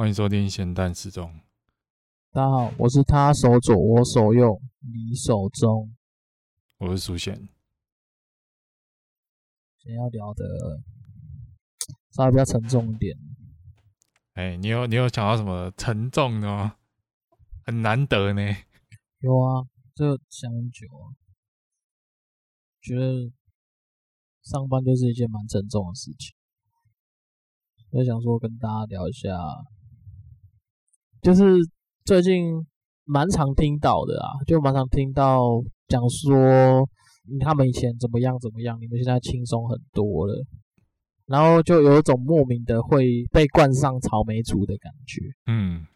欢迎收听咸蛋时钟。大家好，我是他手左，我手右，你手中。我是苏贤。今天要聊的稍微比较沉重一点。哎、欸，你有你有想到什么沉重的吗？很难得呢。有啊，这想很久啊，觉得上班就是一件蛮沉重的事情。所以想说跟大家聊一下。就是最近蛮常听到的啊，就蛮常听到讲说他们以前怎么样怎么样，你们现在轻松很多了，然后就有一种莫名的会被冠上草莓族的感觉。嗯，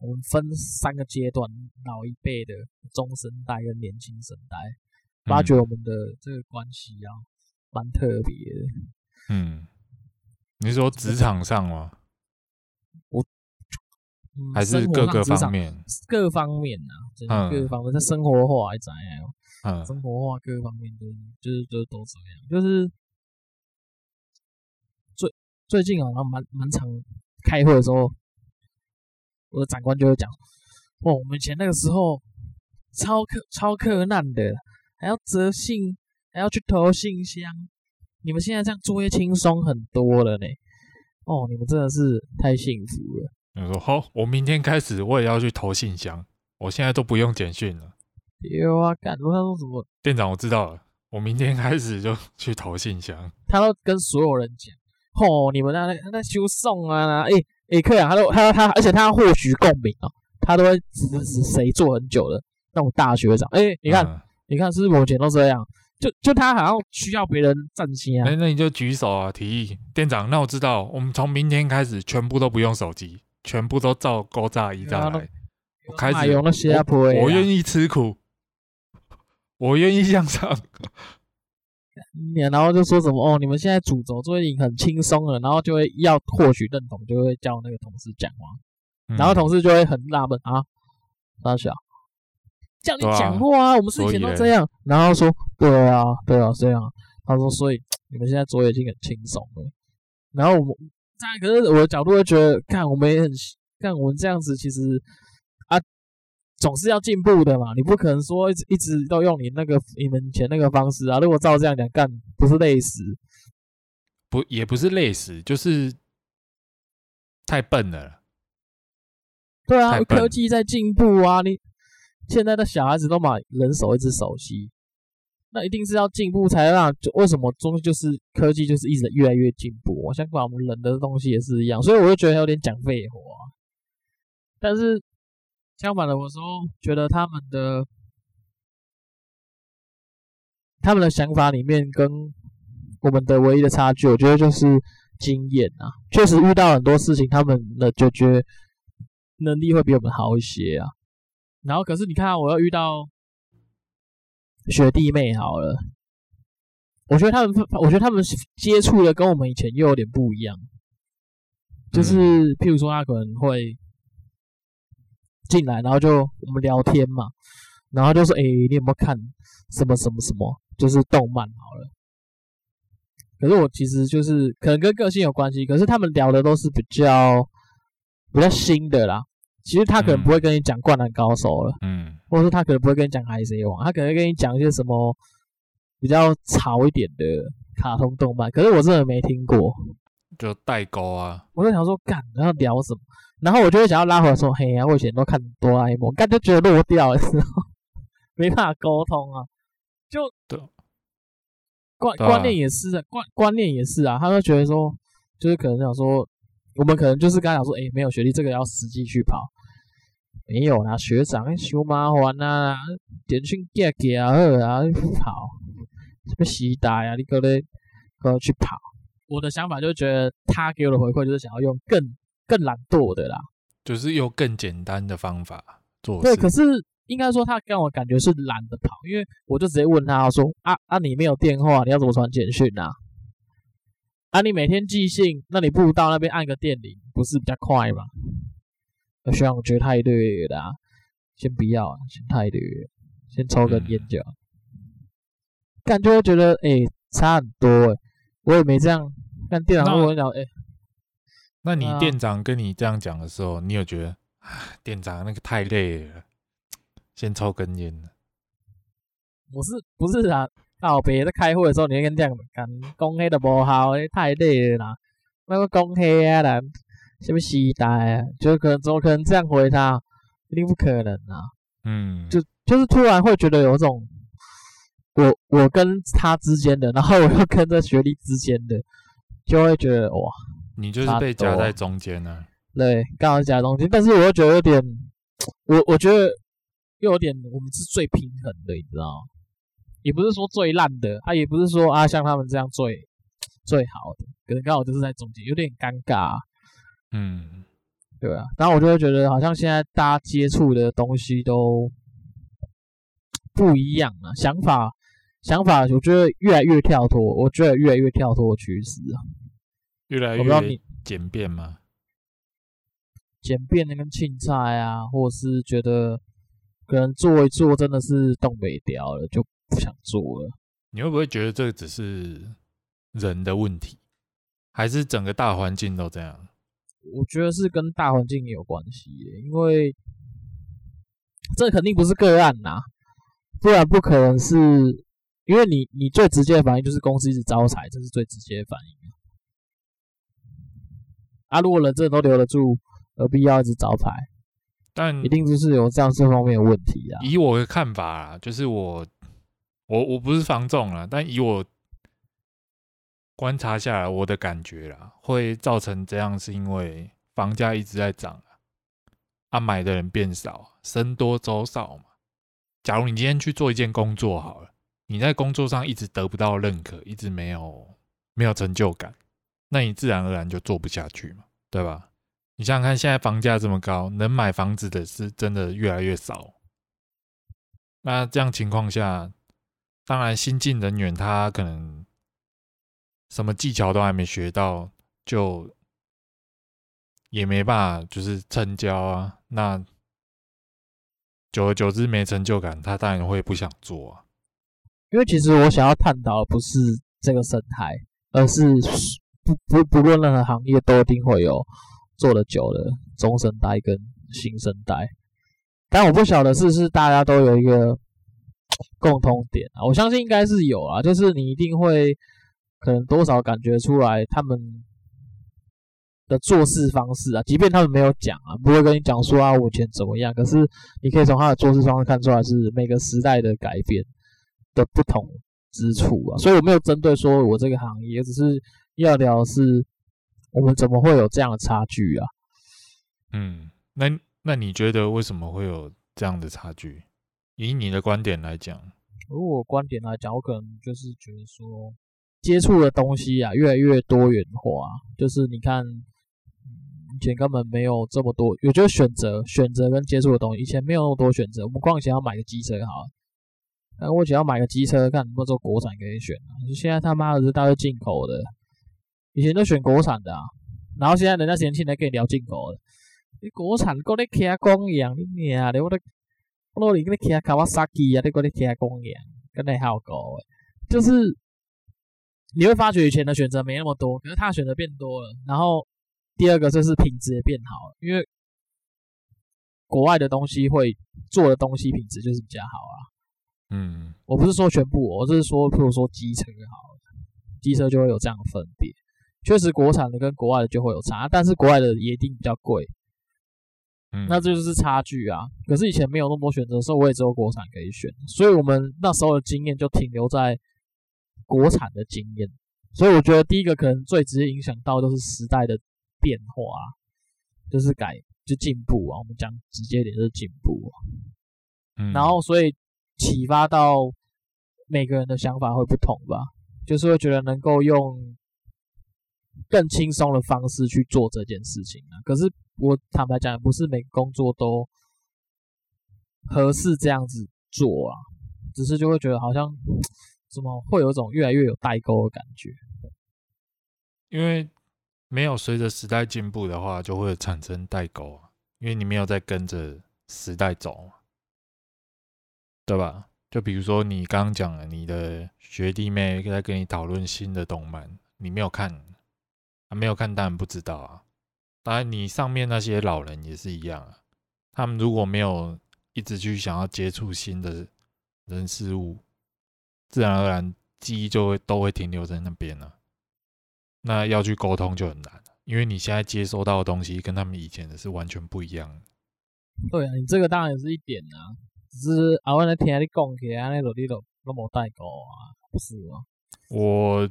我们分三个阶段：老一辈的、中生代跟年轻生代，发觉我们的这个关系啊，蛮特别的。嗯，你是说职场上吗？还是各个方面，各方面啊，就是各方面，在、嗯、生活化还怎样？嗯，生活化各方面都就是都都这样。就是最最近啊，然后蛮蛮常开会的时候，我的长官就会讲：哦，我们以前那个时候超克超克难的，还要折信，还要去投信箱。你们现在这样作业轻松很多了呢。哦，你们真的是太幸福了。你说好，我明天开始我也要去投信箱。我现在都不用简讯了。有啊，干他说什么？店长，我知道了，我明天开始就 去投信箱。他都跟所有人讲，吼、哦，你们那那那修送啊，诶诶，客人，他都他他，而且他获取共鸣啊，他都会指指谁做很久的那种大学长。诶，你看，嗯、你看，是不是我以前都这样？就就他好像需要别人站心啊。诶，那你就举手啊，提议。店长，那我知道，我们从明天开始全部都不用手机。全部都照勾炸一炸来，我开始，我愿意吃苦，我愿意向上。然后就说什么哦，你们现在主轴作业已经很轻松了，然后就会要获取认同，就会叫那个同事讲话，然后同事就会很纳闷啊，大小叫你讲话啊，我们之前都这样，然后说对啊，对啊，这样。他说，所以你们现在作业已经很轻松了，然后我们。可是我的角度会觉得，看我们也很看我们这样子，其实啊，总是要进步的嘛。你不可能说一直一直都用你那个你们以前那个方式啊。如果照这样讲干，不是累死？不，也不是累死，就是太笨了。对啊，科技在进步啊，你现在的小孩子都买人手一只手机。那一定是要进步才让，就为什么中就是科技就是一直越来越进步？我相信我们人的东西也是一样，所以我就觉得有点讲废话。但是相反的，我说觉得他们的他们的想法里面跟我们的唯一的差距，我觉得就是经验啊。确实遇到很多事情，他们的解决能力会比我们好一些啊。然后可是你看，我要遇到。学弟妹好了，我觉得他们，我觉得他们接触的跟我们以前又有点不一样。就是譬如说，他可能会进来，然后就我们聊天嘛，然后就说：“哎，你有没有看什么什么什么？就是动漫好了。”可是我其实就是可能跟个性有关系，可是他们聊的都是比较比较新的啦。其实他可能不会跟你讲《灌篮高手》了，嗯，或者说他可能不会跟你讲《海贼王》，他可能会跟你讲一些什么比较潮一点的卡通动漫。可是我真的没听过，就代沟啊！我在想说，干，然后聊什么？然后我就会想要拉回来说，嘿呀、啊，我以前都看哆啦 A 梦，干就觉得落掉的时候没办法沟通啊，就对观观念也是啊观观念也是啊，他就觉得说，就是可能想说。我们可能就是刚才讲说，哎、欸，没有学历，这个要实际去跑。没有啦，学长修麻烦呐，简讯给给啊，啊，跑，什么时代啊？你可能可去跑。我的想法就是觉得他给我的回馈就是想要用更更懒惰的啦，就是用更简单的方法做事。对，可是应该说他给我感觉是懒得跑，因为我就直接问他说，啊啊，你没有电话，你要怎么传简讯呐？啊，你每天寄信，那你不如到那边按个电铃，不是比较快吗？我觉得太对了，先不要，先太对了，先抽根烟就好。感觉会觉得，哎、欸，差很多哎、欸，我也没这样。看店长跟我讲，哎、欸，那你店长跟你这样讲的时候，你有觉得啊，店长那个太累了，先抽根烟？我是不是啊？老别在开会的时候，你会跟店长讲，讲黑的不好，太累了啦，那个讲黑啊啦，什么时代啊？就可能怎么可能这样回他？一定不可能啊！嗯，就就是突然会觉得有一种，我我跟他之间的，然后我又跟着学历之间的，就会觉得哇。你就是被夹在中间呢、啊，对，刚好夹在中间，但是我又觉得有点，我我觉得又有点，我们是最平衡的，你知道吗？也不是说最烂的，啊，也不是说啊像他们这样最最好的，可能刚好就是在中间，有点尴尬，嗯，对啊，然后我就会觉得好像现在大家接触的东西都不一样了，想法想法，我觉得越来越跳脱，我觉得越来越跳脱趋势啊。越来越简便吗？简便的跟青菜啊，或者是觉得可能做一做真的是东北调了，就不想做了。你会不会觉得这只是人的问题，还是整个大环境都这样？我觉得是跟大环境也有关系，因为这肯定不是个案呐，不然不可能是，因为你你最直接的反应就是公司一直招财，这是最直接的反应。啊！如果人真的都留得住，何必要一直招牌？但一定就是有这样这方面的问题啊。以我的看法啊，就是我我我不是房仲啦，但以我观察下来，我的感觉啦，会造成这样，是因为房价一直在涨啊，啊，买的人变少，僧多粥少嘛。假如你今天去做一件工作好了，你在工作上一直得不到认可，一直没有没有成就感。那你自然而然就做不下去嘛，对吧？你想想看，现在房价这么高，能买房子的是真的越来越少。那这样情况下，当然新进人员他可能什么技巧都还没学到，就也没办法就是成交啊。那久而久之没成就感，他当然会不想做啊。因为其实我想要探讨的不是这个生态，而是。不不不论任何行业，都一定会有做得久的中生代跟新生代，但我不晓得是不是大家都有一个共通点啊？我相信应该是有啊，就是你一定会可能多少感觉出来他们的做事方式啊，即便他们没有讲啊，不会跟你讲说啊，我以前怎么样，可是你可以从他的做事方式看出来是每个时代的改变的不同之处啊。所以我没有针对说我这个行业，只是。要聊的是我们怎么会有这样的差距啊？嗯，那那你觉得为什么会有这样的差距？以你的观点来讲，如果观点来讲，我可能就是觉得说，接触的东西啊越来越多元化，就是你看，以前根本没有这么多，也就是选择选择跟接触的东西，以前没有那么多选择。我们光想要买个机车好了，那我只要买个机车，看能不能做国产可以选啊？现在他妈的是大概进口的。以前都选国产的啊，然后现在人家年轻人可以聊进口的。你国产，搁咧骑工样，你娘的，我都我都你跟你开卡瓦萨基啊，你搁咧骑工样，跟你好高诶。就是你会发觉以前的选择没那么多，可是他选择变多了。然后第二个就是品质也变好了，因为国外的东西会做的东西品质就是比较好啊。嗯，我不是说全部，我是说，譬如说机车好了，机车就会有这样的分别。确实，国产的跟国外的就会有差，但是国外的也一定比较贵，嗯，那这就是差距啊。可是以前没有那么多选择的时候，我也只有国产可以选，所以我们那时候的经验就停留在国产的经验。所以我觉得第一个可能最直接影响到就是时代的变化，就是改就进步啊。我们讲直接点就是进步啊，嗯，然后所以启发到每个人的想法会不同吧，就是会觉得能够用。更轻松的方式去做这件事情啊！可是我坦白讲，不是每个工作都合适这样子做啊，只是就会觉得好像怎么会有一种越来越有代沟的感觉。因为没有随着时代进步的话，就会产生代沟啊。因为你没有在跟着时代走嘛，对吧？就比如说你刚刚讲了，你的学弟妹在跟你讨论新的动漫，你没有看。没有看当然不知道啊，当然，你上面那些老人也是一样啊。他们如果没有一直去想要接触新的人事物，自然而然记忆就会都会停留在那边了。那要去沟通就很难，因为你现在接收到的东西跟他们以前的是完全不一样的。对啊，你这个当然也是一点啊，只是啊，我那听你讲起来，那个你都都没带过啊，不是哦？我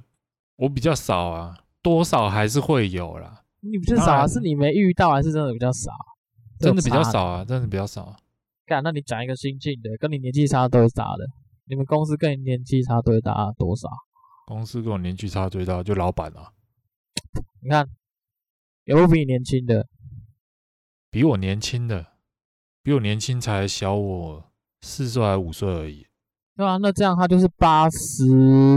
我比较少啊，多少还是会有啦。你比较少啊？是你没遇到，还是真的比较少？真的比较少啊，真的比较少。干，那你讲一个新进的，跟你年纪差都是大的？你们公司跟你年纪差最大多少？公司跟我年纪差最大就老板啊。你看，有没有比你年轻的？比我年轻的，比我年轻才小我四岁还是五岁而已。对啊，那这样他就是八十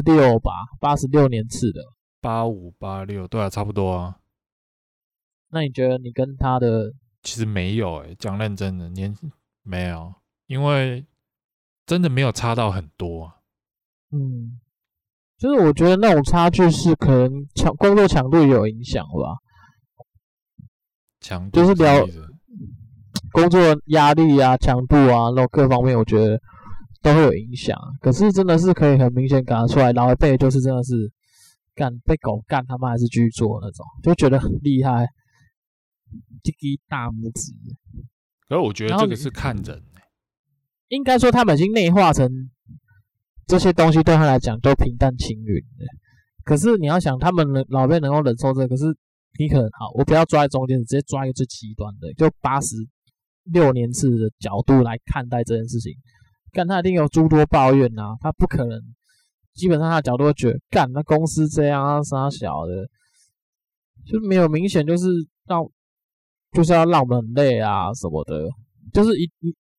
六吧，八十六年次的。八五八六，对啊，差不多啊。那你觉得你跟他的？其实没有诶，讲认真的，年没有，因为真的没有差到很多。啊嗯，就是我觉得那种差距是可能强工作强度有影响吧。强度就是聊 工作压力啊、强度啊，那种各方面，我觉得都会有影响。可是真的是可以很明显感觉出来，老一辈就是真的是干被狗干，他们还是继续做那种，就觉得很厉害。这个大拇指，可是我觉得这个是看人，应该说他们已经内化成这些东西，对他来讲都平淡轻云的。可是你要想，他们能老辈能够忍受这个，可是你可能好，我不要抓在中间，直接抓一个最极端的，就八十六年次的角度来看待这件事情，干他一定有诸多抱怨呐、啊，他不可能，基本上他的角度会觉得，干那公司这样啊，啥小的，就没有明显就是让。就是要让我们很累啊什么的，就是一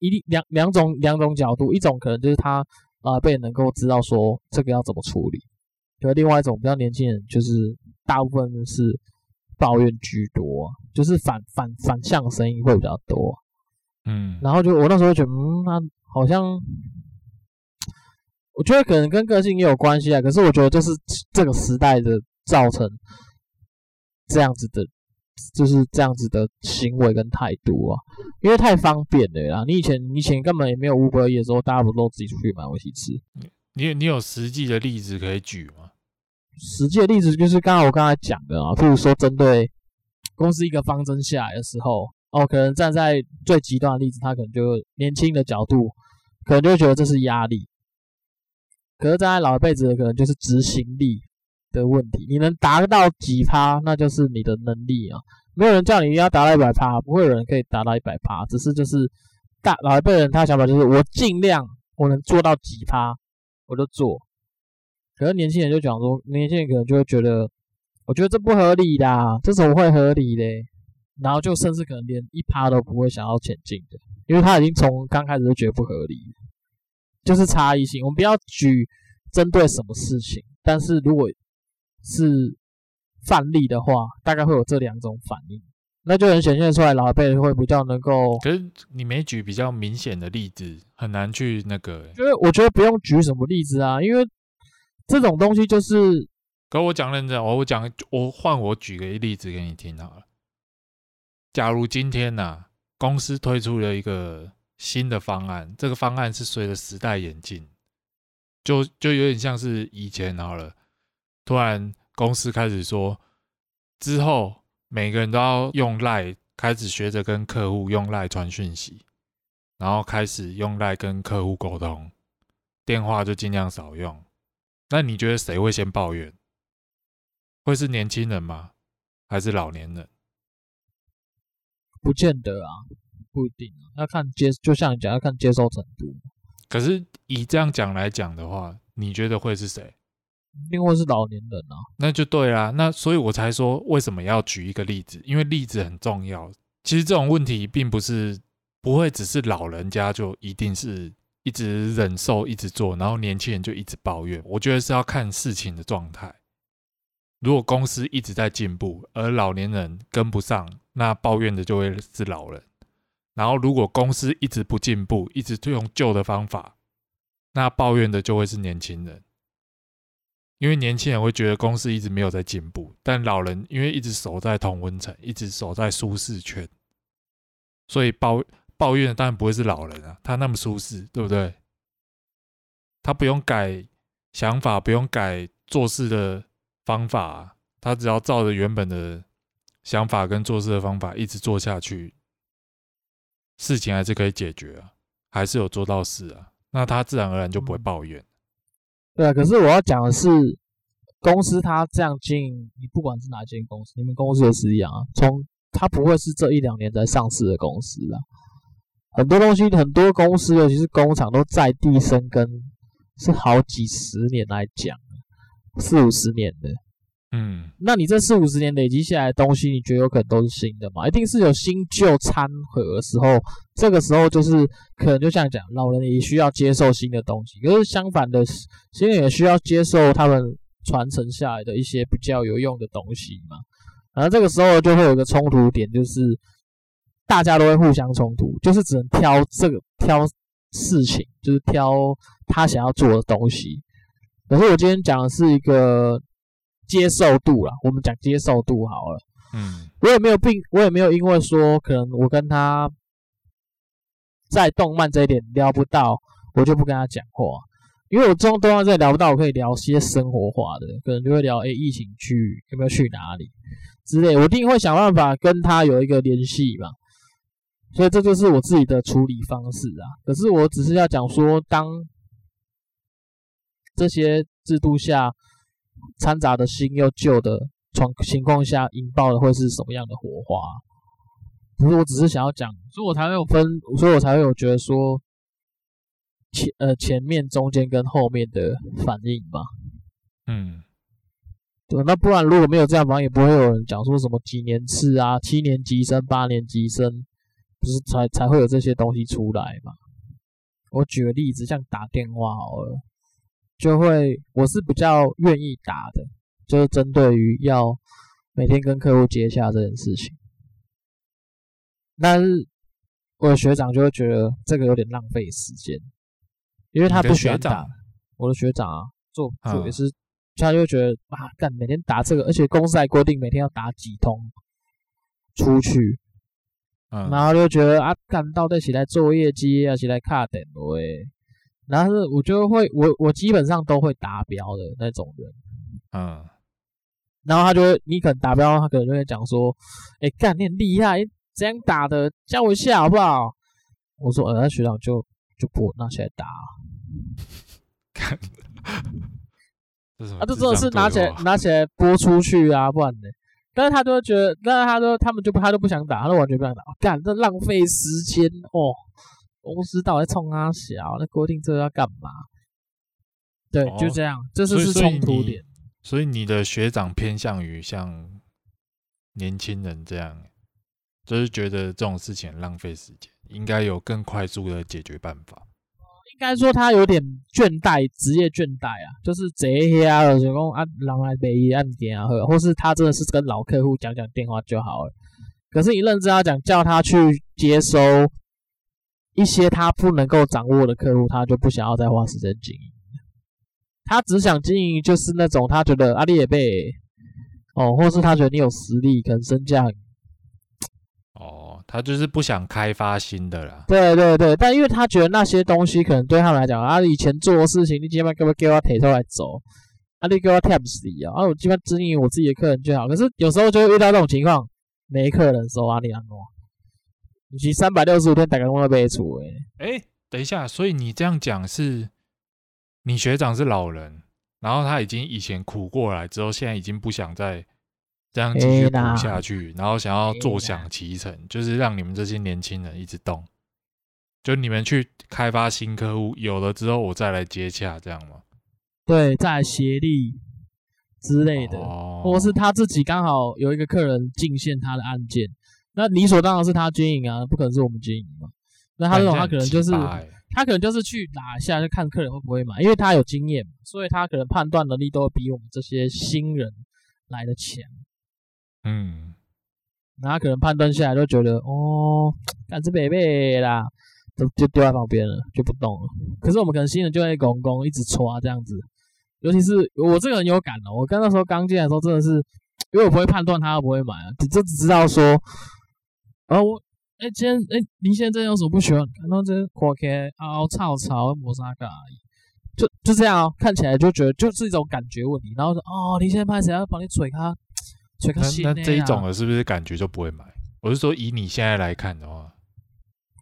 一一两两种两种角度，一种可能就是他啊被能够知道说这个要怎么处理，可另外一种比较年轻人，就是大部分是抱怨居多，就是反反反向声音会比较多，嗯，然后就我那时候觉得，嗯，他好像，我觉得可能跟个性也有关系啊，可是我觉得就是这个时代的造成这样子的。就是这样子的行为跟态度啊，因为太方便了啦。你以前你以前根本也没有 Uber Eats 的时候，大家不都自己出去买东西吃？你你有实际的例子可以举吗？实际的例子就是刚刚我刚才讲的啊，譬如说针对公司一个方针下来的时候，哦，可能站在最极端的例子，他可能就年轻的角度，可能就会觉得这是压力；可是站在老一辈子的，可能就是执行力。的问题，你能达到几趴，那就是你的能力啊。没有人叫你一定要达到一百趴，不会有人可以达到一百趴。只是就是大老一辈人，他想法就是我尽量我能做到几趴，我就做。可是年轻人就讲说，年轻人可能就会觉得，我觉得这不合理的，这怎么会合理嘞？然后就甚至可能连一趴都不会想要前进的，因为他已经从刚开始就觉得不合理，就是差异性。我们不要举针对什么事情，但是如果是范例的话，大概会有这两种反应，那就能显现出来老一辈会比较能够。可是你没举比较明显的例子，很难去那个、欸。因为我觉得不用举什么例子啊，因为这种东西就是。跟我讲认真，我讲我换我举个例子给你听好了。假如今天呐、啊，公司推出了一个新的方案，这个方案是随着时代演进，就就有点像是以前好了。突然，公司开始说，之后每个人都要用 LINE，开始学着跟客户用 LINE 传讯息，然后开始用 LINE 跟客户沟通，电话就尽量少用。那你觉得谁会先抱怨？会是年轻人吗？还是老年人？不见得啊，不一定啊，要看接，就像你讲，要看接受程度。可是以这样讲来讲的话，你觉得会是谁？因为是老年人啊，那就对啦。那所以我才说，为什么要举一个例子？因为例子很重要。其实这种问题并不是不会只是老人家就一定是一直忍受、一直做，然后年轻人就一直抱怨。我觉得是要看事情的状态。如果公司一直在进步，而老年人跟不上，那抱怨的就会是老人。然后如果公司一直不进步，一直就用旧的方法，那抱怨的就会是年轻人。因为年轻人会觉得公司一直没有在进步，但老人因为一直守在同温层，一直守在舒适圈，所以抱抱怨的当然不会是老人啊，他那么舒适，对不对？他不用改想法，不用改做事的方法，他只要照着原本的想法跟做事的方法一直做下去，事情还是可以解决啊，还是有做到事啊，那他自然而然就不会抱怨。对啊，可是我要讲的是，公司它这样经营，你不管是哪间公司，你们公司也是一样啊。从它不会是这一两年才上市的公司啦，很多东西，很多公司，尤其是工厂，都在地生根，是好几十年来讲，四五十年的。嗯，那你这四五十年累积下来的东西，你觉得有可能都是新的吗？一定是有新旧掺和的时候，这个时候就是可能就像讲，老人也需要接受新的东西，可是相反的，新人也需要接受他们传承下来的一些比较有用的东西嘛。然后这个时候就会有一个冲突点，就是大家都会互相冲突，就是只能挑这个挑事情，就是挑他想要做的东西。可是我今天讲的是一个。接受度啦，我们讲接受度好了。嗯，我也没有并，我也没有因为说可能我跟他在动漫这一点聊不到，我就不跟他讲话。因为我这种动漫这里聊不到，我可以聊些生活化的，可能就会聊诶，疫情去有没有去哪里之类，我一定会想办法跟他有一个联系嘛。所以这就是我自己的处理方式啊。可是我只是要讲说，当这些制度下。掺杂的新又旧的状情况下，引爆的会是什么样的火花？不是，我只是想要讲，所以我才会有分，所以我才会有觉得说前呃前面、中间跟后面的反应吧。嗯，对，那不然如果没有这样反正，也不会有人讲说什么几年次啊、七年级生、八年级生，不是才才会有这些东西出来嘛？我举个例子，像打电话好了。就会，我是比较愿意打的，就是针对于要每天跟客户接洽这件事情。但是我的学长就会觉得这个有点浪费时间，因为他不喜欢打。我的学长啊，做做也是，他就会觉得啊，干每天打这个，而且公司还规定每天要打几通出去，嗯，然后就觉得啊，干到底起来做业绩啊，起来卡点喂。然后是，我就会，我我基本上都会达标的那种人，嗯，然后他就会，你可能达标，他可能就会讲说，哎，干你很厉害，这样打的，教我一下好不好？我说，呃，那学长就就不拿起来打，看，啊，这真的是拿起来拿起来播出去啊，不然呢？但是他就会觉得，但是他都他们就他都不想打，他都完全不想打，干这浪费时间哦。公司到底冲他小？那规定这个要干嘛？对，哦、就这样，这是是冲突点。所以，所以你的学长偏向于像年轻人这样，就是觉得这种事情浪费时间，应该有更快速的解决办法。应该说他有点倦怠，职业倦怠啊，就是这些啊，就讲啊，人来北一案件啊，或或是他真的是跟老客户讲讲电话就好了。可是你认真要讲，叫他去接收。一些他不能够掌握的客户，他就不想要再花时间经营。他只想经营，就是那种他觉得阿里也被哦，或是他觉得你有实力，可能身价哦，他就是不想开发新的啦。对对对，但因为他觉得那些东西可能对他们来讲，啊，以前做的事情，你今晚给不给我抬出来走？啊，你给我 tap 死啊！啊，我基本经营我自己的客人就好。可是有时候就会遇到这种情况，没客人收阿里安诺。你去三百六十五天打开工作备注，哎，等一下，所以你这样讲是，你学长是老人，然后他已经以前苦过来之后，现在已经不想再这样继续苦下去，然后想要坐享其成，就是让你们这些年轻人一直动，就你们去开发新客户，有了之后我再来接洽，这样吗？对，再来协力之类的，哦、或是他自己刚好有一个客人进线他的案件。那理所当然是他经营啊，不可能是我们经营嘛。那他这种他可能就是他可能就是去打一下，就看客人会不会买，因为他有经验，所以他可能判断能力都会比我们这些新人来的强。嗯，那他可能判断下来就觉得哦，干这贝贝啦，就就丢在旁边了，就不动了。可是我们可能新人就会拱拱一直刷这样子，尤其是我这个人有感的，我刚那时候刚进来的时候，真的是因为我不会判断他会不会买啊，只就只知道说，啊我哎今天哎林先生有什么不喜欢？看到这挂开凹槽槽磨砂盖，就就这样哦，看起来就觉得就是一种感觉问题。然后说哦林先生拍谁要帮你捶他捶他心、啊、那那这一种的是不是感觉就不会买？我是说以你现在来看的话，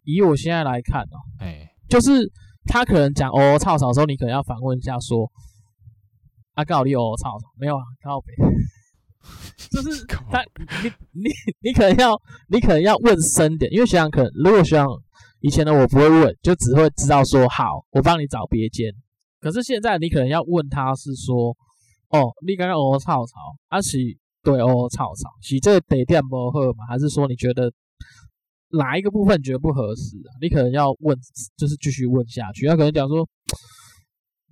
以我现在来看哦，哎、欸，就是他可能讲哦吵吵的时候，你可能要反问一下说。啊，刚好你哦，操，没有啊，刚好没，就是他，你你你可能要，你可能要问深点，因为学长可能，如果学长以前的我不会问，就只会知道说好，我帮你找别间。可是现在你可能要问他是说，哦，你刚刚哦，吵吵，啊是，对哦，吵吵，是这个地点不合嘛？还是说你觉得哪一个部分觉得不合适啊？你可能要问，就是继续问下去，他可能讲说。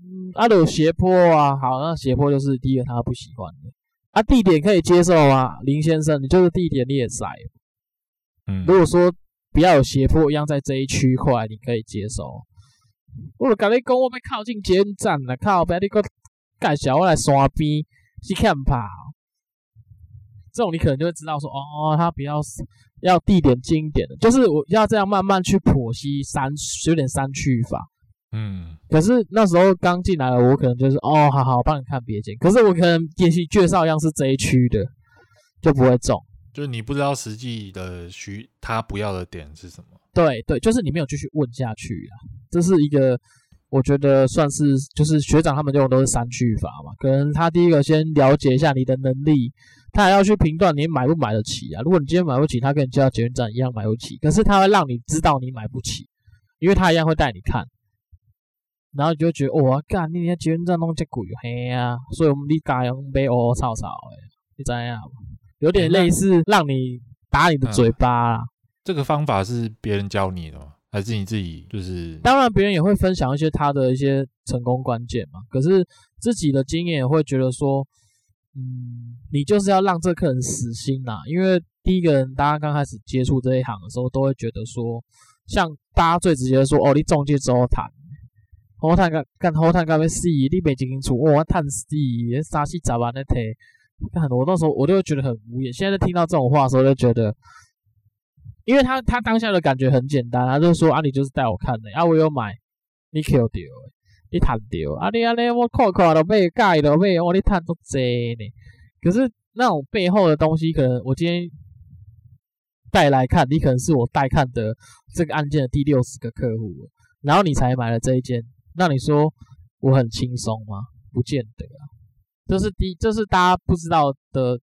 嗯，啊，有斜坡啊，好，那斜坡就是第一个他不喜欢的。啊，地点可以接受啊？林先生，你就是地点你也在。嗯，如果说不要有斜坡一样在这一区块，你可以接受。我就跟你讲，我要靠近捷运站了，靠，不要你个介绍我来山边去看吧。这种你可能就会知道说，哦，他比较要地点近一点的，就是我要这样慢慢去剖析山，有点山区法。嗯，可是那时候刚进来了，我可能就是哦，好好帮你看别间。可是我可能也许介绍一样是这一区的，就不会中。就是你不知道实际的需他不要的点是什么？对对，就是你没有继续问下去啊。这是一个我觉得算是就是学长他们用的都是删去法嘛。可能他第一个先了解一下你的能力，他还要去评断你买不买得起啊。如果你今天买不起，他跟你叫捷运站一样买不起。可是他会让你知道你买不起，因为他一样会带你看。然后你就会觉得，哇，干，你那捷运站弄这贵，嘿啊，所以我们你家用买哦，草草诶，你知样？有点类似让你打你的嘴巴啦。嗯、这个方法是别人教你的吗？还是你自己就是？当然，别人也会分享一些他的一些成功关键嘛。可是自己的经验也会觉得说，嗯，你就是要让这客人死心呐。因为第一个人，大家刚开始接触这一行的时候，都会觉得说，像大家最直接的说，哦，你中介之后谈。好赚个干好赚个要死！你没进出，我赚死！三四十万的提，干我那时候我就觉得很无言。现在听到这种话的时候，就觉得，因为他他当下的感觉很简单，他就说啊，你就是带我看的，啊，我有买，你 Q 掉，你谈掉，啊，你啊你我看看都被盖都买，我你谈都这呢。可是那种背后的东西，可能我今天带来看，你可能是我带看的这个案件的第六十个客户，然后你才买了这一间。那你说我很轻松吗？不见得啊，这是第，这是大家不知道的，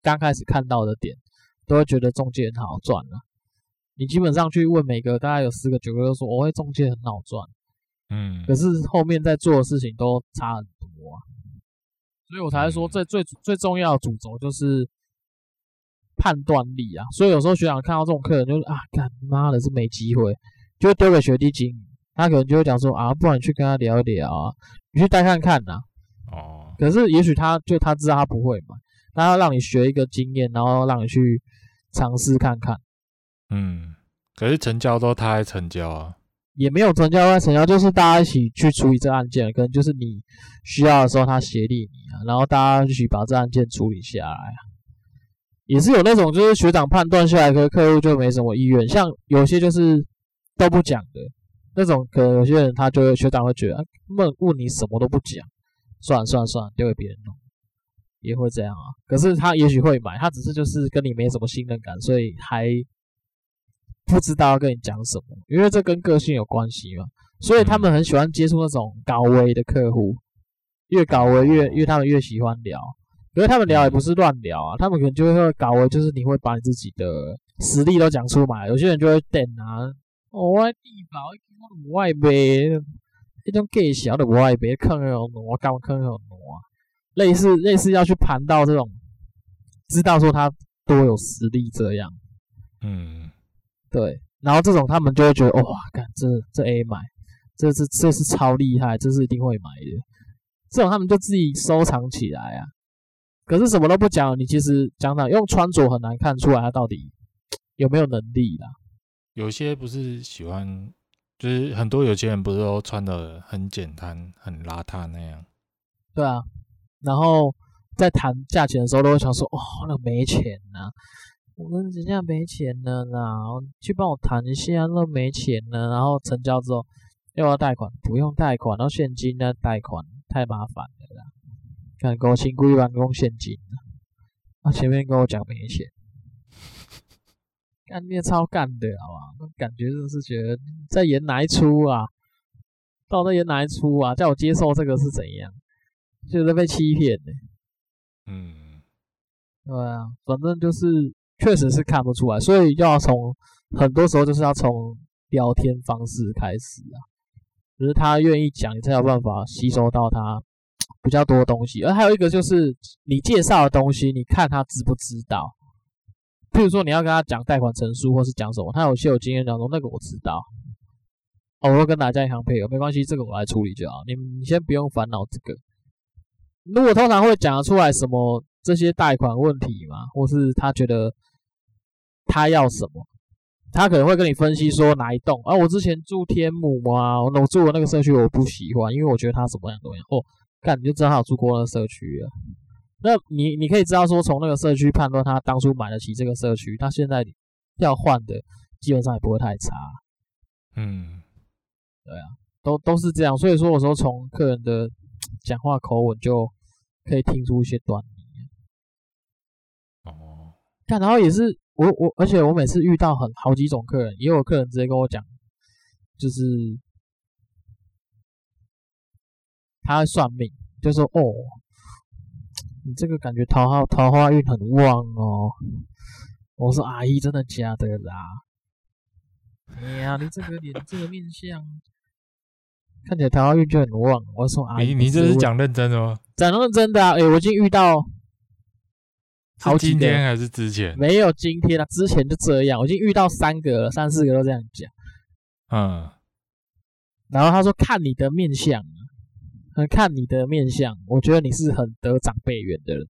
刚开始看到的点，都会觉得中介很好赚啊。你基本上去问每个，大概有十个九个都说我会中介很好赚，嗯，可是后面在做的事情都差很多啊。所以我才说，最最最重要的主轴就是判断力啊。所以有时候学长看到这种客人，就是啊，干妈的是没机会，就会丢给学弟经营。他可能就会讲说啊，不然你去跟他聊一聊啊，你去带看看呐。哦。可是也许他就他知道他不会嘛，他要让你学一个经验，然后让你去尝试看看。嗯。可是成交都他来成交啊。也没有成交他成交，就是大家一起去处理这案件，可能就是你需要的时候他协力你啊，然后大家一起把这案件处理下来啊。也是有那种就是学长判断下来，可客户就没什么意愿，像有些就是都不讲的。那种可能有些人他就会学长会觉得，问问你什么都不讲，算了算了算了，丢给别人弄，也会这样啊。可是他也许会买，他只是就是跟你没什么信任感，所以还不知道要跟你讲什么，因为这跟个性有关系嘛。所以他们很喜欢接触那种高危的客户，越高危越越他们越喜欢聊，因为他们聊也不是乱聊啊，他们可能就会高危，就是你会把你自己的实力都讲出来，有些人就会等啊，哦，我的地保。我爱卖，那种计小的我爱卖，坑很多，干嘛坑很多啊？类似类似要去盘到这种，知道说他多有实力这样，嗯，对。然后这种他们就会觉得，哇，干这这 A 买，这是这是超厉害，这是一定会买的。这种他们就自己收藏起来啊。可是什么都不讲，你其实讲讲用穿着很难看出来他到底有没有能力啦。有些不是喜欢。就是很多有钱人不是都穿的很简单、很邋遢那样？对啊，然后在谈价钱的时候，都会想说，哦，那没钱呐、啊，我们人家没钱了啦，去帮我谈一下，那没钱了，然后成交之后又要贷款？不用贷款，然后现金呢？贷款太麻烦了啦，看给我请故意办公现金，他前面跟我讲没钱，干你也超干的，好吧？那感觉就是觉得在演哪一出啊？到底演哪一出啊？叫我接受这个是怎样？就是被欺骗的。嗯，对啊，反正就是确实是看不出来，所以要从很多时候就是要从聊天方式开始啊，就是他愿意讲，你才有办法吸收到他比较多东西。而还有一个就是你介绍的东西，你看他知不知道？譬如说你要跟他讲贷款成数，或是讲什么，他有些有经验讲说那个我知道。哦，我会跟哪家银行配合，没关系，这个我来处理就好。你你先不用烦恼这个。如果通常会讲出来什么这些贷款问题嘛，或是他觉得他要什么，他可能会跟你分析说哪一栋啊，我之前住天母啊，我住的那个社区我不喜欢，因为我觉得他什么样怎么样。哦，看你就知道他住过那个社区了。那你你可以知道说，从那个社区判断他当初买得起这个社区，他现在要换的基本上也不会太差。嗯。对啊，都都是这样，所以说有时候从客人的讲话口吻就可以听出一些端倪。哦，看，然后也是我我，而且我每次遇到很好几种客人，也有客人直接跟我讲，就是他算命，就说哦，你这个感觉桃花桃花运很旺哦。我说阿姨，真的假的啦？哎呀，你这个脸，这个面相。看起来桃花运就很旺，我说啊，你你这是讲认真的吗？讲认真的啊！哎、欸，我已经遇到好几今天还是之前？没有今天啊，之前就这样，我已经遇到三个了，三四个都这样讲。嗯，然后他说看你的面相，看你的面相，我觉得你是很得长辈缘的人。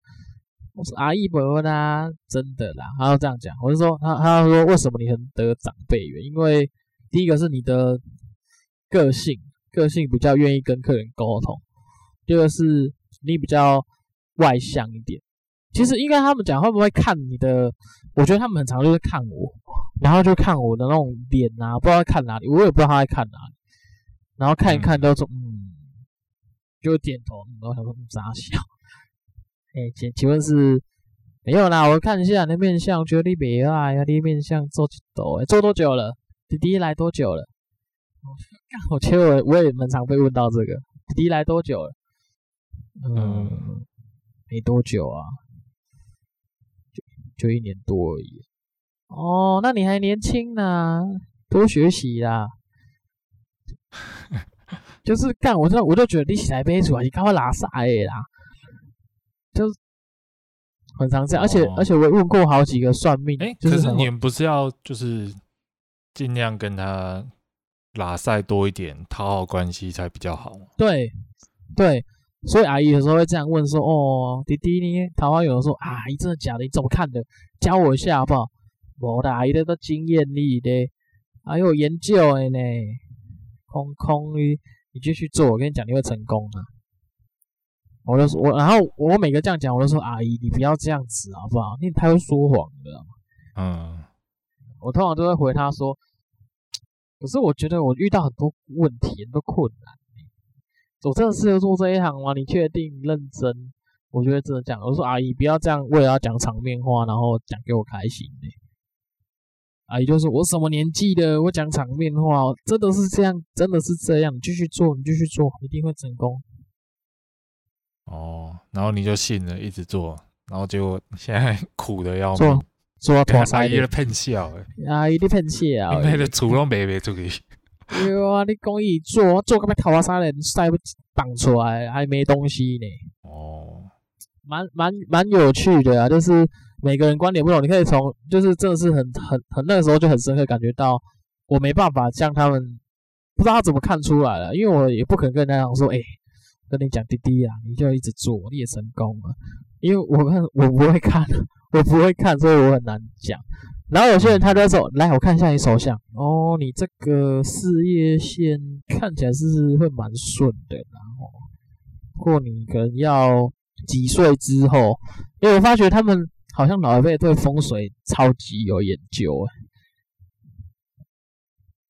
我说阿姨伯伯啦，真的啦，他要这样讲，我就说他他说为什么你很得长辈缘？因为第一个是你的个性。个性比较愿意跟客人沟通，第二个是你比较外向一点。其实应该他们讲会不会看你的？我觉得他们很常就是看我，然后就看我的那种脸啊，不知道在看哪里，我也不知道他在看哪里。然后看一看都说嗯，就点头，然后想说傻笑。哎，请请问是没有啦？我看一下你的面相，觉得你没爱呀？你面相做几多？哎，做多久了？弟弟来多久了？我其实我我也蛮常被问到这个，弟弟来多久了？嗯，没多久啊，就就一年多而已。哦，那你还年轻呢，多学习啦。就是干，我就我就觉得你起来杯主，你赶快拉赛啦。就是很常见，而且、哦、而且我问过好几个算命，哎、就是，可是你们不是要就是尽量跟他。拉赛多一点，讨好关系才比较好。对，对，所以阿姨有时候会这样问说：“哦，弟弟你桃花有人说啊，阿姨真的假的？你怎么看的？教我一下好不好？”我的阿姨的都经验力的，还有研究的呢。空空的，你继续做，我跟你讲，你会成功啊。我就说，我然后我每个这样讲，我就说：“阿姨，你不要这样子好不好？你太会说谎了。”嗯，我通常都会回他说。可是我觉得我遇到很多问题，很多困难。我真的适合做这一行吗？你确定认真？我觉得真的这样。我说阿姨，不要这样，为了要讲场面话，然后讲给我开心的。阿姨就说：“我什么年纪的？我讲场面话，真的是这样，真的是这样。你继续做，你继续做，一定会成功。”哦，然后你就信了，一直做，然后结果现在苦的要命。做拖沙，阿姨咧骗笑诶，阿姨咧骗笑，你那个厝拢卖卖出去。有啊，你讲伊做做个咩拖沙咧，晒不绑出来，还没东西呢。哦，蛮蛮蛮有趣的啊，就是每个人观点不同，你可以从就是真的是很很很那个时候就很深刻感觉到，我没办法像他们，不知道怎么看出来了，因为我也不可能跟人家讲说，诶、欸，跟你讲滴滴啊，你就一直做，你也成功了，因为我看我不会看。我不会看，所以我很难讲。然后有些人他就说：“来，我看一下你手相哦，你这个事业线看起来是会蛮顺的。”然后过你可能要几岁之后，因为我发觉他们好像老一辈对风水超级有研究，哎，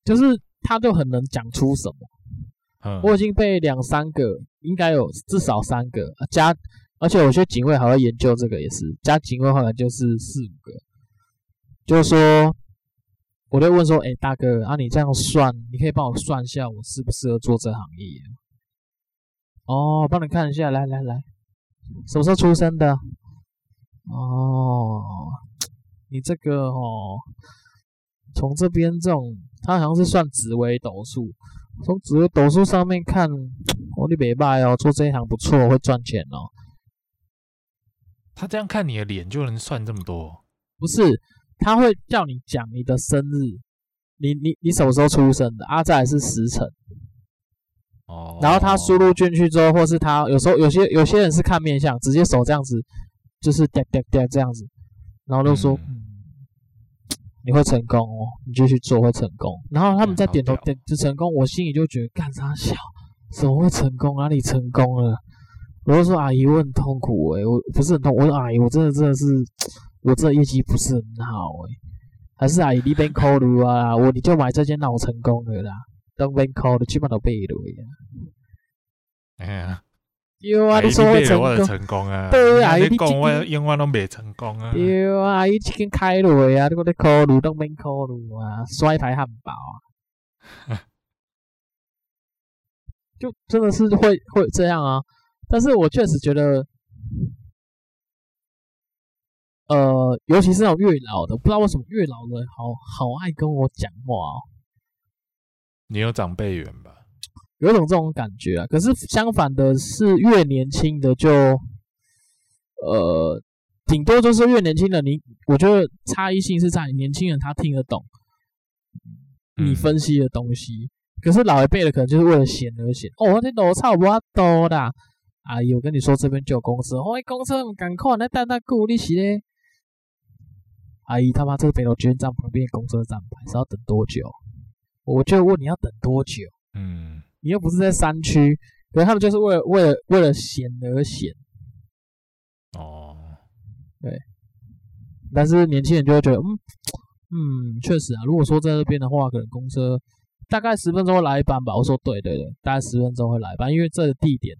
就是他就很能讲出什么。嗯，我已经被两三个，应该有至少三个加，而且我觉得警卫还会研究这个，也是加警卫后来就是四五个，就是说。我就问说：“哎、欸，大哥，啊，你这样算，你可以帮我算一下，我适不适合做这行业？”哦，帮你看一下，来来来，什么时候出生的？哦，你这个哦，从这边这种，他好像是算紫微斗数，从紫微斗数上面看，我你没卖哦，做这一行不错，会赚钱哦。他这样看你的脸就能算这么多？不是。他会叫你讲你的生日，你你你什么时候出生的？啊，再来是时辰。哦。然后他输入进去之后，或是他有时候有些有些人是看面相，直接手这样子，就是掉掉掉这样子，然后就说，嗯，嗯，你会成功哦，你就去做会成功。然后他们在点头点就成功，我心里就觉得干啥小，怎么会成功？哪里成功了？我就说阿姨，我很痛苦诶、欸，我不是很痛，我说阿姨，我真的真的是。我这业绩不是很好诶、欸，还是阿姨你边考虑啊？我你就买这间，那我成功了啦。等边考虑，基本都背了呀。哎呀，有啊，你说会成功，成功啊？对啊，你讲我永远都没成功啊。有啊，阿姨这间开了呀，你我得考虑，等边考虑啊，摔牌汉堡啊，就真的是会会这样啊。但是我确实觉得。呃，尤其是那种越老的，不知道为什么越老的好好爱跟我讲话哦。你有长辈缘吧？有一种这种感觉啊。可是相反的是，越年轻的就，呃，顶多就是越年轻的你，我觉得差异性是在年轻人他听得懂你分析的东西，嗯、可是老一辈的可能就是为了闲而闲。哦，我这楼差不多啦，阿姨，我跟你说这边就有公司，哦，公司很赶快，那大大鼓励起嘞。阿姨，他妈这个北斗捷运站旁边公车站牌是要等多久？我就问你要等多久？嗯，你又不是在山区，可是他们就是为了为了为了闲而闲。哦，对。但是年轻人就会觉得，嗯嗯，确实啊。如果说在这边的话，可能公车大概十分钟会来一班吧。我说对对对，大概十分钟会来一班，因为这个地点。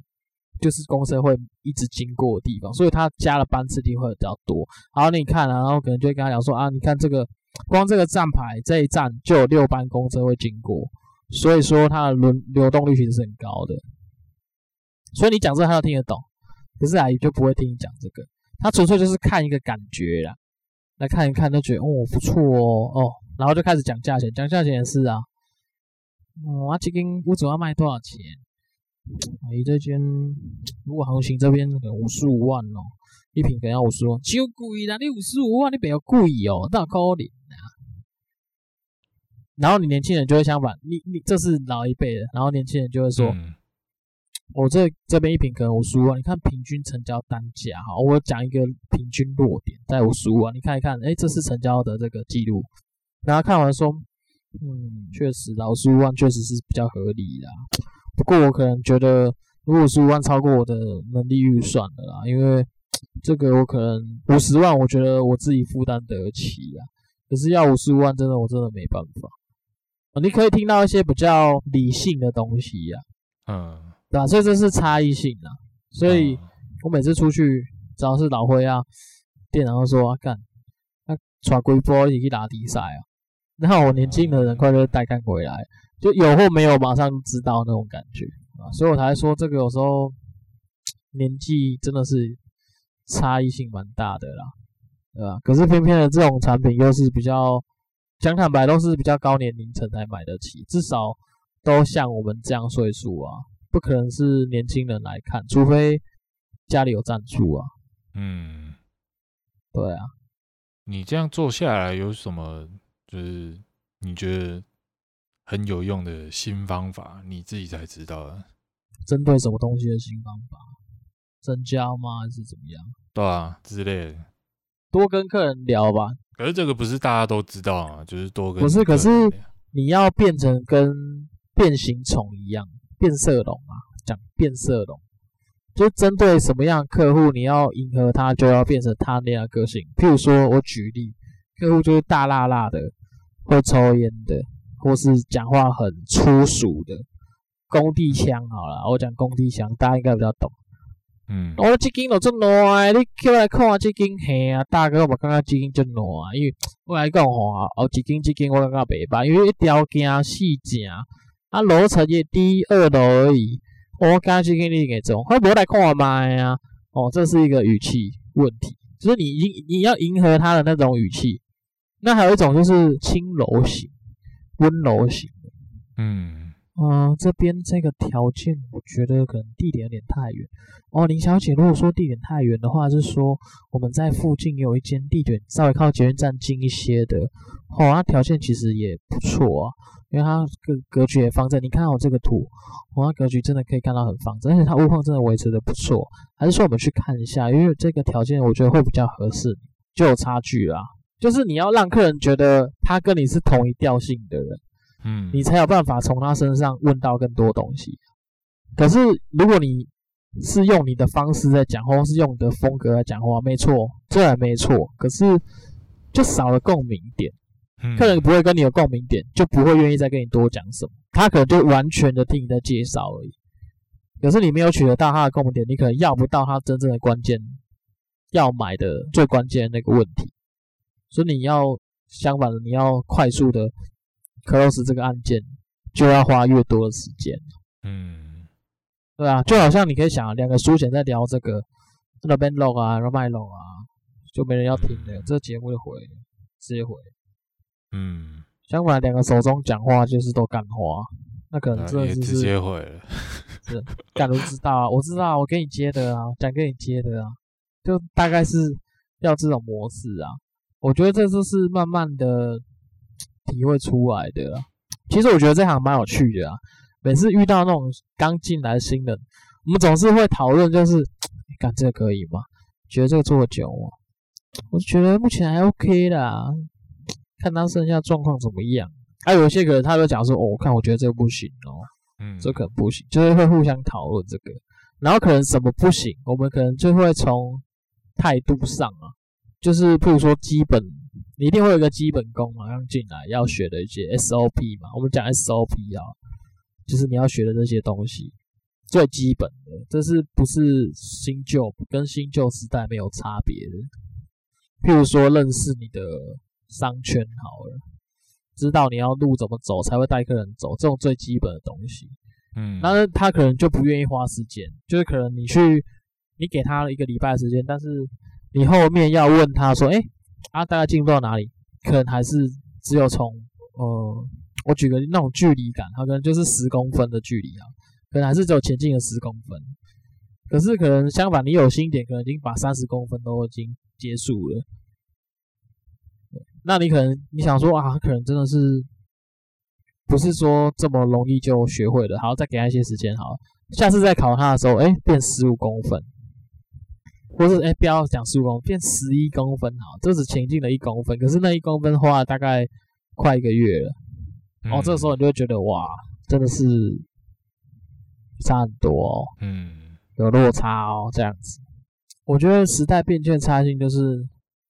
就是公车会一直经过的地方，所以他加了班次，一定会比较多。然后，你看啊，然后可能就会跟他讲说啊，你看这个，光这个站牌这一站就有六班公车会经过，所以说它的轮流动率其实是很高的。所以你讲这个他都听得懂，可是阿姨就不会听你讲这个，他纯粹就是看一个感觉啦，来看一看，就觉得哦不错哦哦，然后就开始讲价钱，讲价钱也是啊，嗯，我这间屋子要卖多少钱？阿姨这间如果行情这边可能五十五万哦，一平可能要五十万，超贵啦！你五十五万，你比较贵哦，那可怜啊。然后你年轻人就会相反，你你这是老一辈的，然后年轻人就会说，嗯、我这这边一瓶可能五十五万，你看平均成交单价哈，我讲一个平均落点在五十五万，你看一看，哎，这是成交的这个记录，然后看完说，嗯，确实，老十五万确实是比较合理的。不过我可能觉得，如果十五万超过我的能力预算的啦，因为这个我可能五十万，我觉得我自己负担得起啊。可是要五十五万，真的我真的没办法。你可以听到一些比较理性的东西呀，嗯，对吧？所以这是差异性啊。所以我每次出去，只要是老灰啊，店长都说啊，干，那耍龟波一起去打比赛啊，然后我年轻的人快就带看回来。就有或没有，马上知道那种感觉啊，所以我才说这个有时候年纪真的是差异性蛮大的啦，对吧？可是偏偏的这种产品又是比较讲坦白，都是比较高年龄层才买得起，至少都像我们这样岁数啊，不可能是年轻人来看，除非家里有赞助啊。嗯，对啊。你这样做下来有什么？就是你觉得？很有用的新方法，你自己才知道的。针对什么东西的新方法？增加吗？还是怎么样？对啊，之类的。多跟客人聊吧。可是这个不是大家都知道啊，就是多跟。不是，可是你要变成跟变形虫一样，变色龙啊，讲变色龙，就针对什么样的客户，你要迎合他，就要变成他那样的个性。譬如说，我举例，客户就是大辣辣的，会抽烟的，或是讲话很粗俗的，工地腔好了，我讲工地腔，大家应该比较懂。嗯，我这间都这烂，你过来看这间，嘿啊，大哥，我感觉这间真烂，因为我来讲吼，哦，这间这间我感觉袂歹，因为一条件细正，啊，楼层也低，二楼而已。我感觉这间你给中，会不会来看我麦啊？哦，这是一个语气问题，就是你迎你要迎合他的那种语气。那还有一种就是轻柔型、温柔型，嗯。嗯，这边这个条件，我觉得可能地点有点太远哦。林小姐，如果说地点太远的话，是说我们在附近有一间地点稍微靠捷运站近一些的，哦，它条件其实也不错啊，因为它格格局也方正。你看我这个图，哦，它格局真的可以看到很方正，而且它屋况真的维持的不错。还是说我们去看一下，因为这个条件我觉得会比较合适，就有差距啦。就是你要让客人觉得他跟你是同一调性的人。嗯，你才有办法从他身上问到更多东西。可是如果你是用你的方式在讲话，或是用你的风格来讲话，没错，这也没错。可是就少了共鸣点，客人不会跟你有共鸣点，就不会愿意再跟你多讲什么。他可能就完全的听你在介绍而已。可是你没有取得到他的共鸣点，你可能要不到他真正的关键，要买的最关键的那个问题。所以你要相反的，你要快速的。Close 这个案件就要花越多的时间，嗯，对啊，就好像你可以想，两个书简在聊这个，那边漏啊，然后卖漏啊，就没人要听的，这个节目就毁了，直接毁。嗯，相反，两个手中讲话就是都干话，那可能真的是直接毁了。是，干都知道啊，我知道，我给你接的啊，讲给你接的啊，就大概是要这种模式啊。我觉得这就是慢慢的。体会出来的啊，其实我觉得这行蛮有趣的啊。每次遇到那种刚进来的新人，我们总是会讨论，就是干这个可以吗？觉得这个做久吗？我觉得目前还 OK 啦，看他剩下状况怎么样。还有一些人，他就讲说，哦，我看我觉得这个不行哦，嗯，这可能不行，就是会互相讨论这个，然后可能什么不行，我们可能就会从态度上啊，就是譬如说基本。你一定会有一个基本功嘛，刚进来要学的一些 SOP 嘛。我们讲 SOP 啊，就是你要学的这些东西，最基本的，这是不是新旧跟新旧时代没有差别的？譬如说，认识你的商圈好了，知道你要路怎么走才会带客人走，这种最基本的东西。嗯，那他可能就不愿意花时间，就是可能你去，你给他一个礼拜的时间，但是你后面要问他说，哎。啊，大概进入到哪里？可能还是只有从呃，我举个那种距离感，它可能就是十公分的距离啊，可能还是只有前进了十公分。可是可能相反，你有心点，可能已经把三十公分都已经结束了。那你可能你想说啊，可能真的是不是说这么容易就学会了？好，再给他一些时间，好，下次再考他的时候，哎，变十五公分。或是哎，不要讲十五公分，变十一公分好，这只前进了一公分，可是那一公分花了大概快一个月了。嗯、哦，这个时候你就会觉得哇，真的是差很多哦，嗯，有落差哦，这样子。我觉得时代变迁差性就是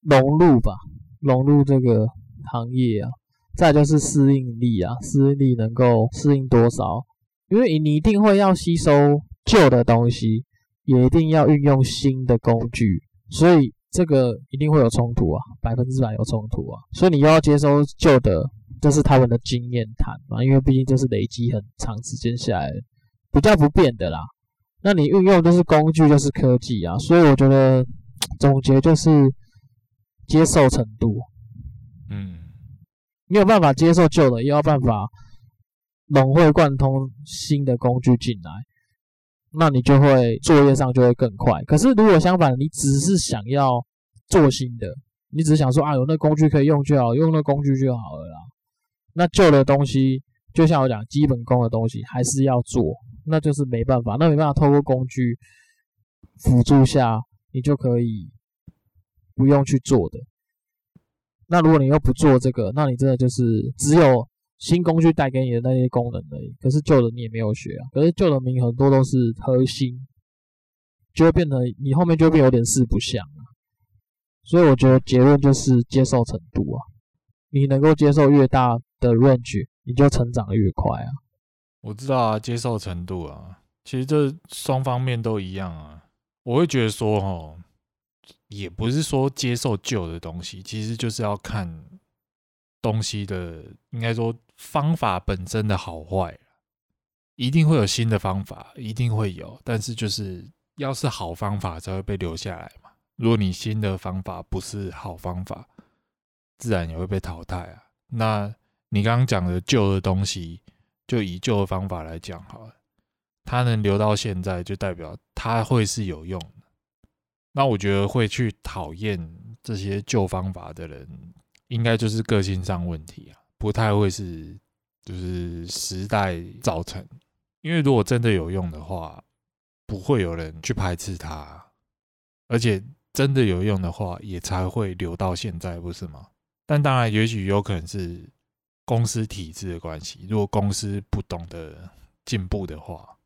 融入吧，融入这个行业啊，再就是适应力啊，适应力能够适应多少？因为你一定会要吸收旧的东西。也一定要运用新的工具，所以这个一定会有冲突啊，百分之百有冲突啊。所以你又要接收旧的，这是他们的经验谈嘛，因为毕竟这是累积很长时间下来比较不变的啦。那你运用就是工具，就是科技啊。所以我觉得总结就是接受程度，嗯，没有办法接受旧的，又要办法融会贯通新的工具进来。那你就会作业上就会更快。可是如果相反，你只是想要做新的，你只是想说啊，有那工具可以用就好，用那工具就好了啦。那旧的东西，就像我讲基本功的东西，还是要做，那就是没办法，那没办法透过工具辅助下，你就可以不用去做的。那如果你又不做这个，那你真的就是只有。新工具带给你的那些功能而已，可是旧的你也没有学啊。可是旧的名很多都是核心，就会变得你后面就会变有点四不像了。所以我觉得结论就是接受程度啊，你能够接受越大的 range，你就成长的越快啊。我知道啊，接受程度啊，其实这双方面都一样啊。我会觉得说，哦，也不是说接受旧的东西，其实就是要看东西的，应该说方法本身的好坏。一定会有新的方法，一定会有，但是就是要是好方法才会被留下来嘛。如果你新的方法不是好方法，自然也会被淘汰啊。那你刚刚讲的旧的东西，就以旧的方法来讲好了，它能留到现在，就代表它会是有用的。那我觉得会去讨厌这些旧方法的人，应该就是个性上问题啊，不太会是就是时代造成。因为如果真的有用的话，不会有人去排斥它，而且真的有用的话，也才会留到现在，不是吗？但当然，也许有可能是公司体制的关系。如果公司不懂得进步的话，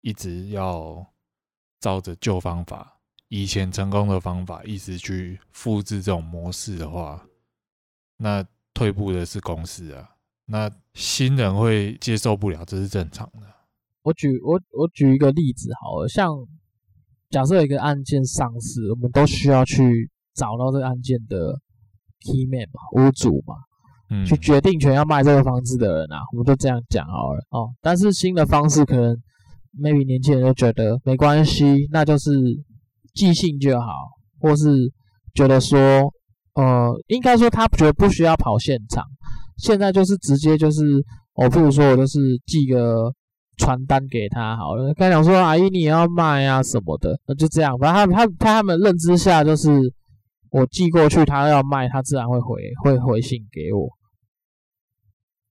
一直要照着旧方法、以前成功的方法，一直去复制这种模式的话，那退步的是公司啊，那新人会接受不了，这是正常的。我举我我举一个例子好了，像假设有一个案件上市，我们都需要去找到这个案件的 key man 嘛，屋主嘛，嗯，去决定权要卖这个房子的人啊，我们就这样讲好了哦。但是新的方式可能 maybe 年轻人就觉得没关系，那就是即兴就好，或是觉得说，呃，应该说他觉得不需要跑现场，现在就是直接就是，我、哦、不如说我就是寄个。传单给他好了，刚讲说阿姨你要卖啊什么的，那就这样。反正他他他他们认知下就是我寄过去，他要卖，他自然会回会回信给我。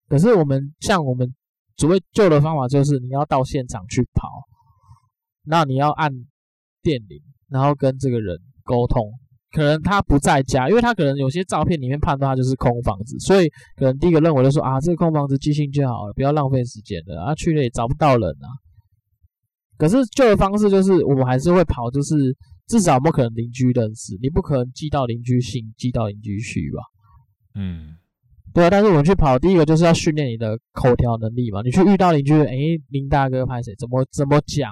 可是我们像我们所谓旧的方法，就是你要到现场去跑，那你要按电铃，然后跟这个人沟通。可能他不在家，因为他可能有些照片里面判断他就是空房子，所以可能第一个认为就说啊，这个空房子寄信就好了，不要浪费时间了啊，去了也找不到人啊。可是旧的方式就是我们还是会跑，就是至少不可能邻居认识，你不可能寄到邻居信，寄到邻居去吧？嗯，对啊。但是我们去跑，第一个就是要训练你的口条能力嘛。你去遇到邻居，哎，林大哥拍谁？怎么怎么讲？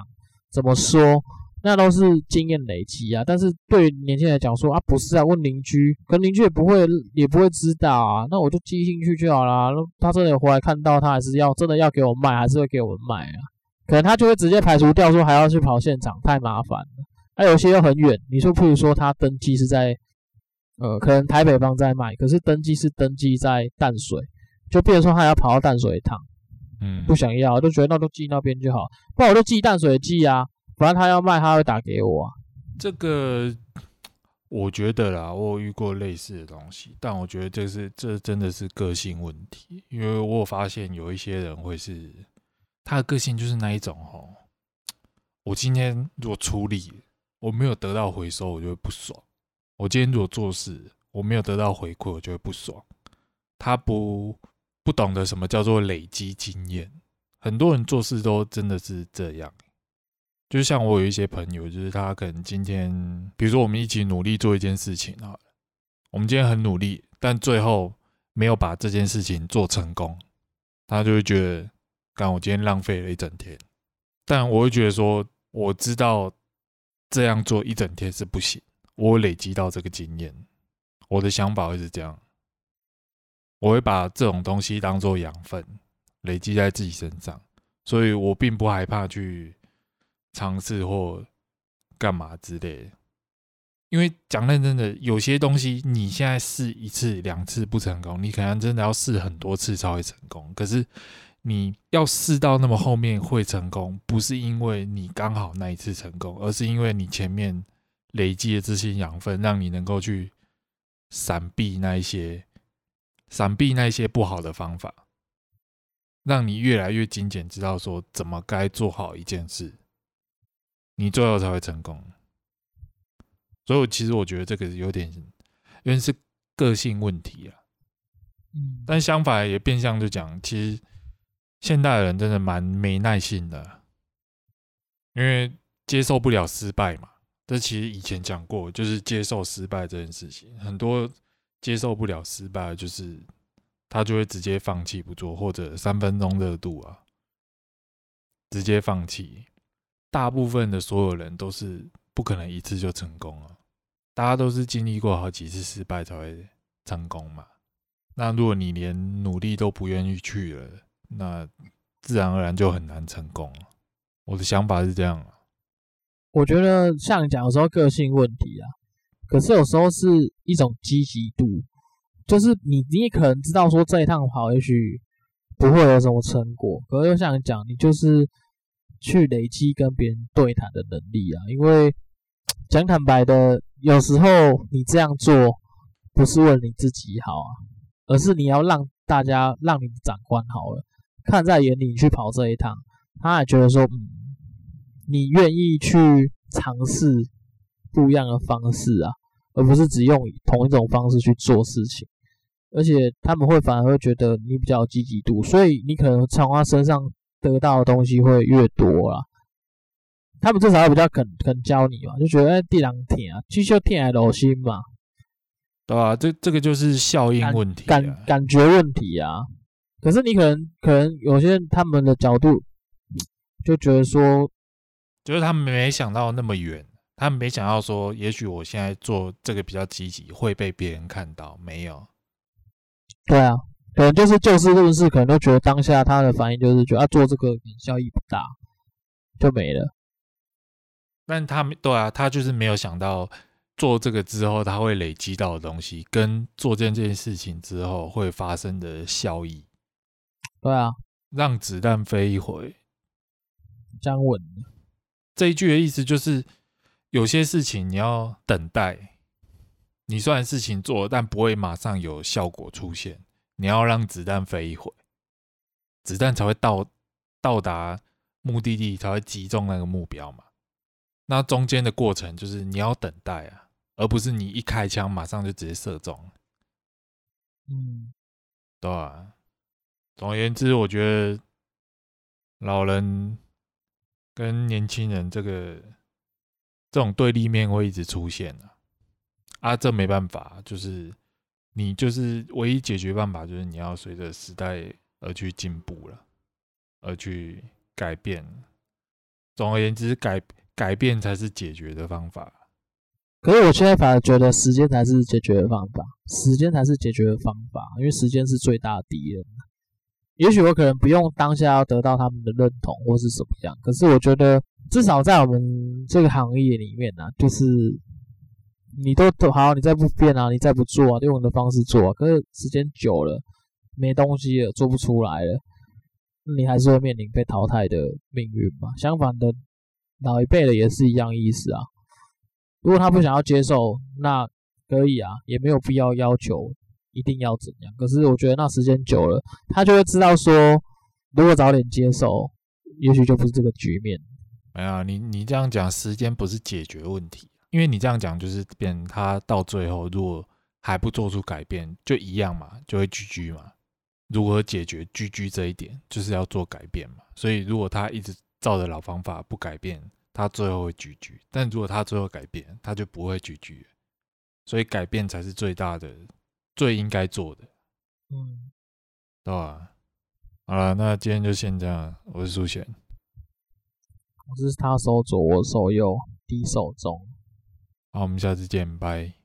怎么说？那都是经验累积啊，但是对年轻人来讲说啊，不是啊，问邻居，可邻居也不会也不会知道啊，那我就寄进去就好啦。他真的有回来看到，他还是要真的要给我卖，还是会给我们卖啊？可能他就会直接排除掉，说还要去跑现场，太麻烦了。还、啊、有些又很远，你说，譬如说他登记是在呃，可能台北方在卖，可是登记是登记在淡水，就变成说他要跑到淡水一趟，嗯，不想要，就觉得那都寄那边就好，不然我就寄淡水寄啊。反正他要卖，他会打给我啊。这个我觉得啦，我有遇过类似的东西，但我觉得这是这真的是个性问题，因为我有发现有一些人会是他的个性就是那一种哦。我今天如果处理我没有得到回收，我就会不爽；我今天如果做事我没有得到回馈，我就会不爽。他不不懂得什么叫做累积经验，很多人做事都真的是这样。就像我有一些朋友，就是他可能今天，比如说我们一起努力做一件事情啊，我们今天很努力，但最后没有把这件事情做成功，他就会觉得，干我今天浪费了一整天。但我会觉得说，我知道这样做一整天是不行，我累积到这个经验，我的想法会是这样，我会把这种东西当做养分，累积在自己身上，所以我并不害怕去。尝试或干嘛之类的，因为讲认真的，有些东西你现在试一次两次不成功，你可能真的要试很多次才会成功。可是你要试到那么后面会成功，不是因为你刚好那一次成功，而是因为你前面累积的这些养分，让你能够去闪避那一些闪避那一些不好的方法，让你越来越精简，知道说怎么该做好一件事。你最后才会成功，所以其实我觉得这个有点，因为是个性问题啊。嗯，但相反也变相就讲，其实现代人真的蛮没耐心的，因为接受不了失败嘛。这其实以前讲过，就是接受失败这件事情，很多接受不了失败，就是他就会直接放弃不做，或者三分钟热度啊，直接放弃。大部分的所有人都是不可能一次就成功了，大家都是经历过好几次失败才会成功嘛。那如果你连努力都不愿意去了，那自然而然就很难成功。我的想法是这样。我觉得像你讲的时候个性问题啊，可是有时候是一种积极度，就是你你可能知道说这一趟跑也许不会有什么成果，可是又像你讲，你就是去累积跟别人对谈的能力啊。因为讲坦白的，有时候你这样做不是为了你自己好啊。而是你要让大家，让你的长官好了，看在眼里，你去跑这一趟，他也觉得说，嗯，你愿意去尝试不一样的方式啊，而不是只用同一种方式去做事情。而且他们会反而会觉得你比较积极度，所以你可能从他身上得到的东西会越多啦。他们至少会比较肯肯教你嘛，就觉得哎，地狼舔啊，继续舔来留心嘛。对吧、啊？这这个就是效应问题、啊感，感感觉问题啊。可是你可能可能有些他们的角度就觉得说，就是他们没想到那么远，他们没想到说，也许我现在做这个比较积极会被别人看到，没有。对啊，可能就是就事论事，可能都觉得当下他的反应就是觉得啊，做这个效益不大，就没了。但他们对啊，他就是没有想到。做这个之后，他会累积到的东西，跟做这件事情之后会发生的效益。对啊，让子弹飞一回，这样稳。这一句的意思就是，有些事情你要等待。你虽然事情做了，但不会马上有效果出现。你要让子弹飞一回，子弹才会到到达目的地，才会击中那个目标嘛。那中间的过程就是你要等待啊。而不是你一开枪马上就直接射中，嗯，对啊。总而言之，我觉得老人跟年轻人这个这种对立面会一直出现啊。啊，这没办法，就是你就是唯一解决办法，就是你要随着时代而去进步了，而去改变。总而言之，改改变才是解决的方法。可是我现在反而觉得时间才是解决的方法，时间才是解决的方法，因为时间是最大的敌人。也许我可能不用当下要得到他们的认同或是什么样，可是我觉得至少在我们这个行业里面呢、就是你都都好，你再不变啊，你再不做啊，用你的方式做啊，可是时间久了没东西了，做不出来了，你还是会面临被淘汰的命运嘛。相反的，老一辈的也是一样意思啊。如果他不想要接受，那可以啊，也没有必要要求一定要怎样。可是我觉得那时间久了，他就会知道说，如果早点接受，也许就不是这个局面。没有，你你这样讲，时间不是解决问题，因为你这样讲就是变他到最后如果还不做出改变，就一样嘛，就会 GG 嘛。如何解决 GG 这一点，就是要做改变嘛。所以如果他一直照着老方法不改变，他最后会 GG，但如果他最后改变，他就不会 GG，所以改变才是最大的、最应该做的，嗯，对吧？好了，那今天就先这样。我是苏贤，我是他手左，我手右，低手中。好，我们下次见，拜。